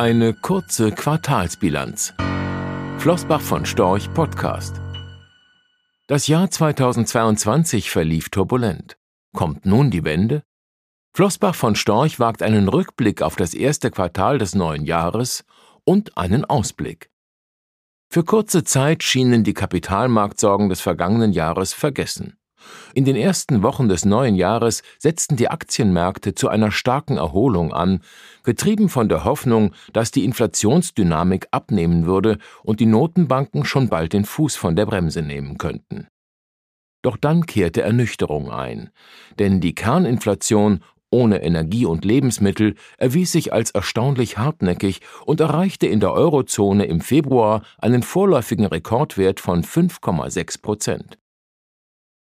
Eine kurze Quartalsbilanz. Flossbach von Storch Podcast. Das Jahr 2022 verlief turbulent. Kommt nun die Wende? Flossbach von Storch wagt einen Rückblick auf das erste Quartal des neuen Jahres und einen Ausblick. Für kurze Zeit schienen die Kapitalmarktsorgen des vergangenen Jahres vergessen. In den ersten Wochen des neuen Jahres setzten die Aktienmärkte zu einer starken Erholung an, getrieben von der Hoffnung, dass die Inflationsdynamik abnehmen würde und die Notenbanken schon bald den Fuß von der Bremse nehmen könnten. Doch dann kehrte Ernüchterung ein, denn die Kerninflation ohne Energie und Lebensmittel erwies sich als erstaunlich hartnäckig und erreichte in der Eurozone im Februar einen vorläufigen Rekordwert von 5,6 Prozent.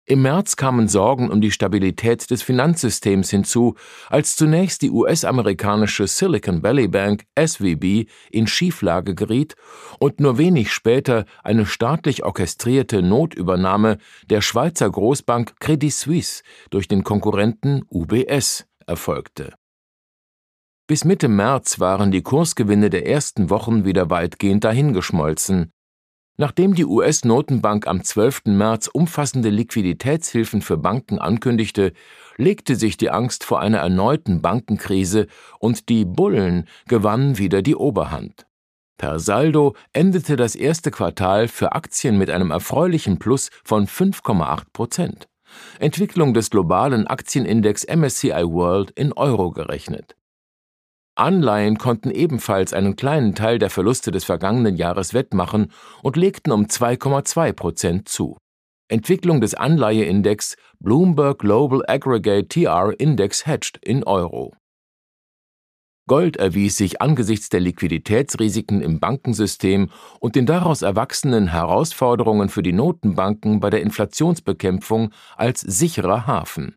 Im März kamen Sorgen um die Stabilität des Finanzsystems hinzu, als zunächst die US-amerikanische Silicon Valley Bank SVB in Schieflage geriet und nur wenig später eine staatlich orchestrierte Notübernahme der Schweizer Großbank Credit Suisse durch den Konkurrenten UBS erfolgte. Bis Mitte März waren die Kursgewinne der ersten Wochen wieder weitgehend dahingeschmolzen, Nachdem die US-Notenbank am 12. März umfassende Liquiditätshilfen für Banken ankündigte, legte sich die Angst vor einer erneuten Bankenkrise und die Bullen gewannen wieder die Oberhand. Per Saldo endete das erste Quartal für Aktien mit einem erfreulichen Plus von 5,8 Prozent. Entwicklung des globalen Aktienindex MSCI World in Euro gerechnet. Anleihen konnten ebenfalls einen kleinen Teil der Verluste des vergangenen Jahres wettmachen und legten um 2,2 Prozent zu. Entwicklung des Anleiheindex Bloomberg Global Aggregate TR Index Hedged in Euro. Gold erwies sich angesichts der Liquiditätsrisiken im Bankensystem und den daraus erwachsenen Herausforderungen für die Notenbanken bei der Inflationsbekämpfung als sicherer Hafen.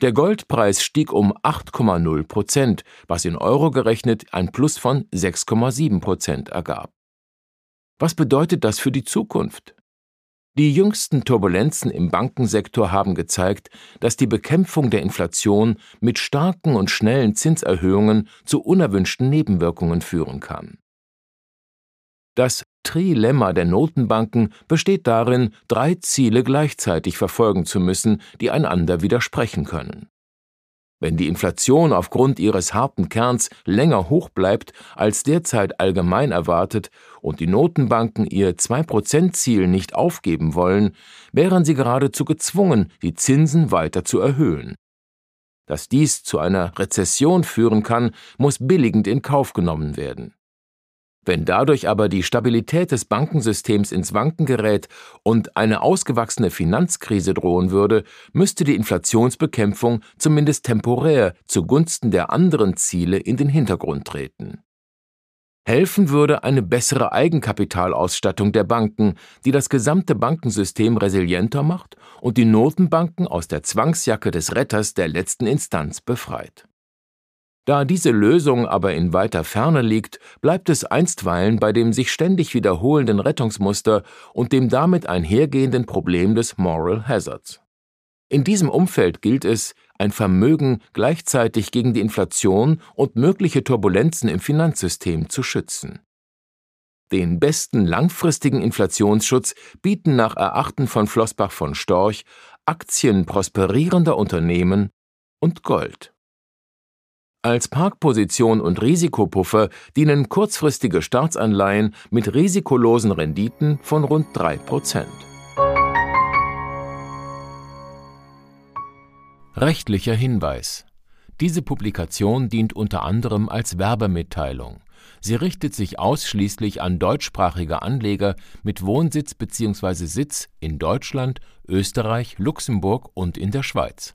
Der Goldpreis stieg um 8,0 Prozent, was in Euro gerechnet ein Plus von 6,7 Prozent ergab. Was bedeutet das für die Zukunft? Die jüngsten Turbulenzen im Bankensektor haben gezeigt, dass die Bekämpfung der Inflation mit starken und schnellen Zinserhöhungen zu unerwünschten Nebenwirkungen führen kann. Das Trilemma der Notenbanken besteht darin, drei Ziele gleichzeitig verfolgen zu müssen, die einander widersprechen können. Wenn die Inflation aufgrund ihres harten Kerns länger hoch bleibt als derzeit allgemein erwartet und die Notenbanken ihr 2%-Ziel nicht aufgeben wollen, wären sie geradezu gezwungen, die Zinsen weiter zu erhöhen. Dass dies zu einer Rezession führen kann, muss billigend in Kauf genommen werden. Wenn dadurch aber die Stabilität des Bankensystems ins Wanken gerät und eine ausgewachsene Finanzkrise drohen würde, müsste die Inflationsbekämpfung zumindest temporär zugunsten der anderen Ziele in den Hintergrund treten. Helfen würde eine bessere Eigenkapitalausstattung der Banken, die das gesamte Bankensystem resilienter macht und die Notenbanken aus der Zwangsjacke des Retters der letzten Instanz befreit. Da diese Lösung aber in weiter Ferne liegt, bleibt es einstweilen bei dem sich ständig wiederholenden Rettungsmuster und dem damit einhergehenden Problem des Moral Hazards. In diesem Umfeld gilt es, ein Vermögen gleichzeitig gegen die Inflation und mögliche Turbulenzen im Finanzsystem zu schützen. Den besten langfristigen Inflationsschutz bieten nach Erachten von Flossbach von Storch Aktien prosperierender Unternehmen und Gold. Als Parkposition und Risikopuffer dienen kurzfristige Staatsanleihen mit risikolosen Renditen von rund 3% Rechtlicher Hinweis. Diese Publikation dient unter anderem als Werbemitteilung. Sie richtet sich ausschließlich an deutschsprachige Anleger mit Wohnsitz bzw. Sitz in Deutschland, Österreich, Luxemburg und in der Schweiz.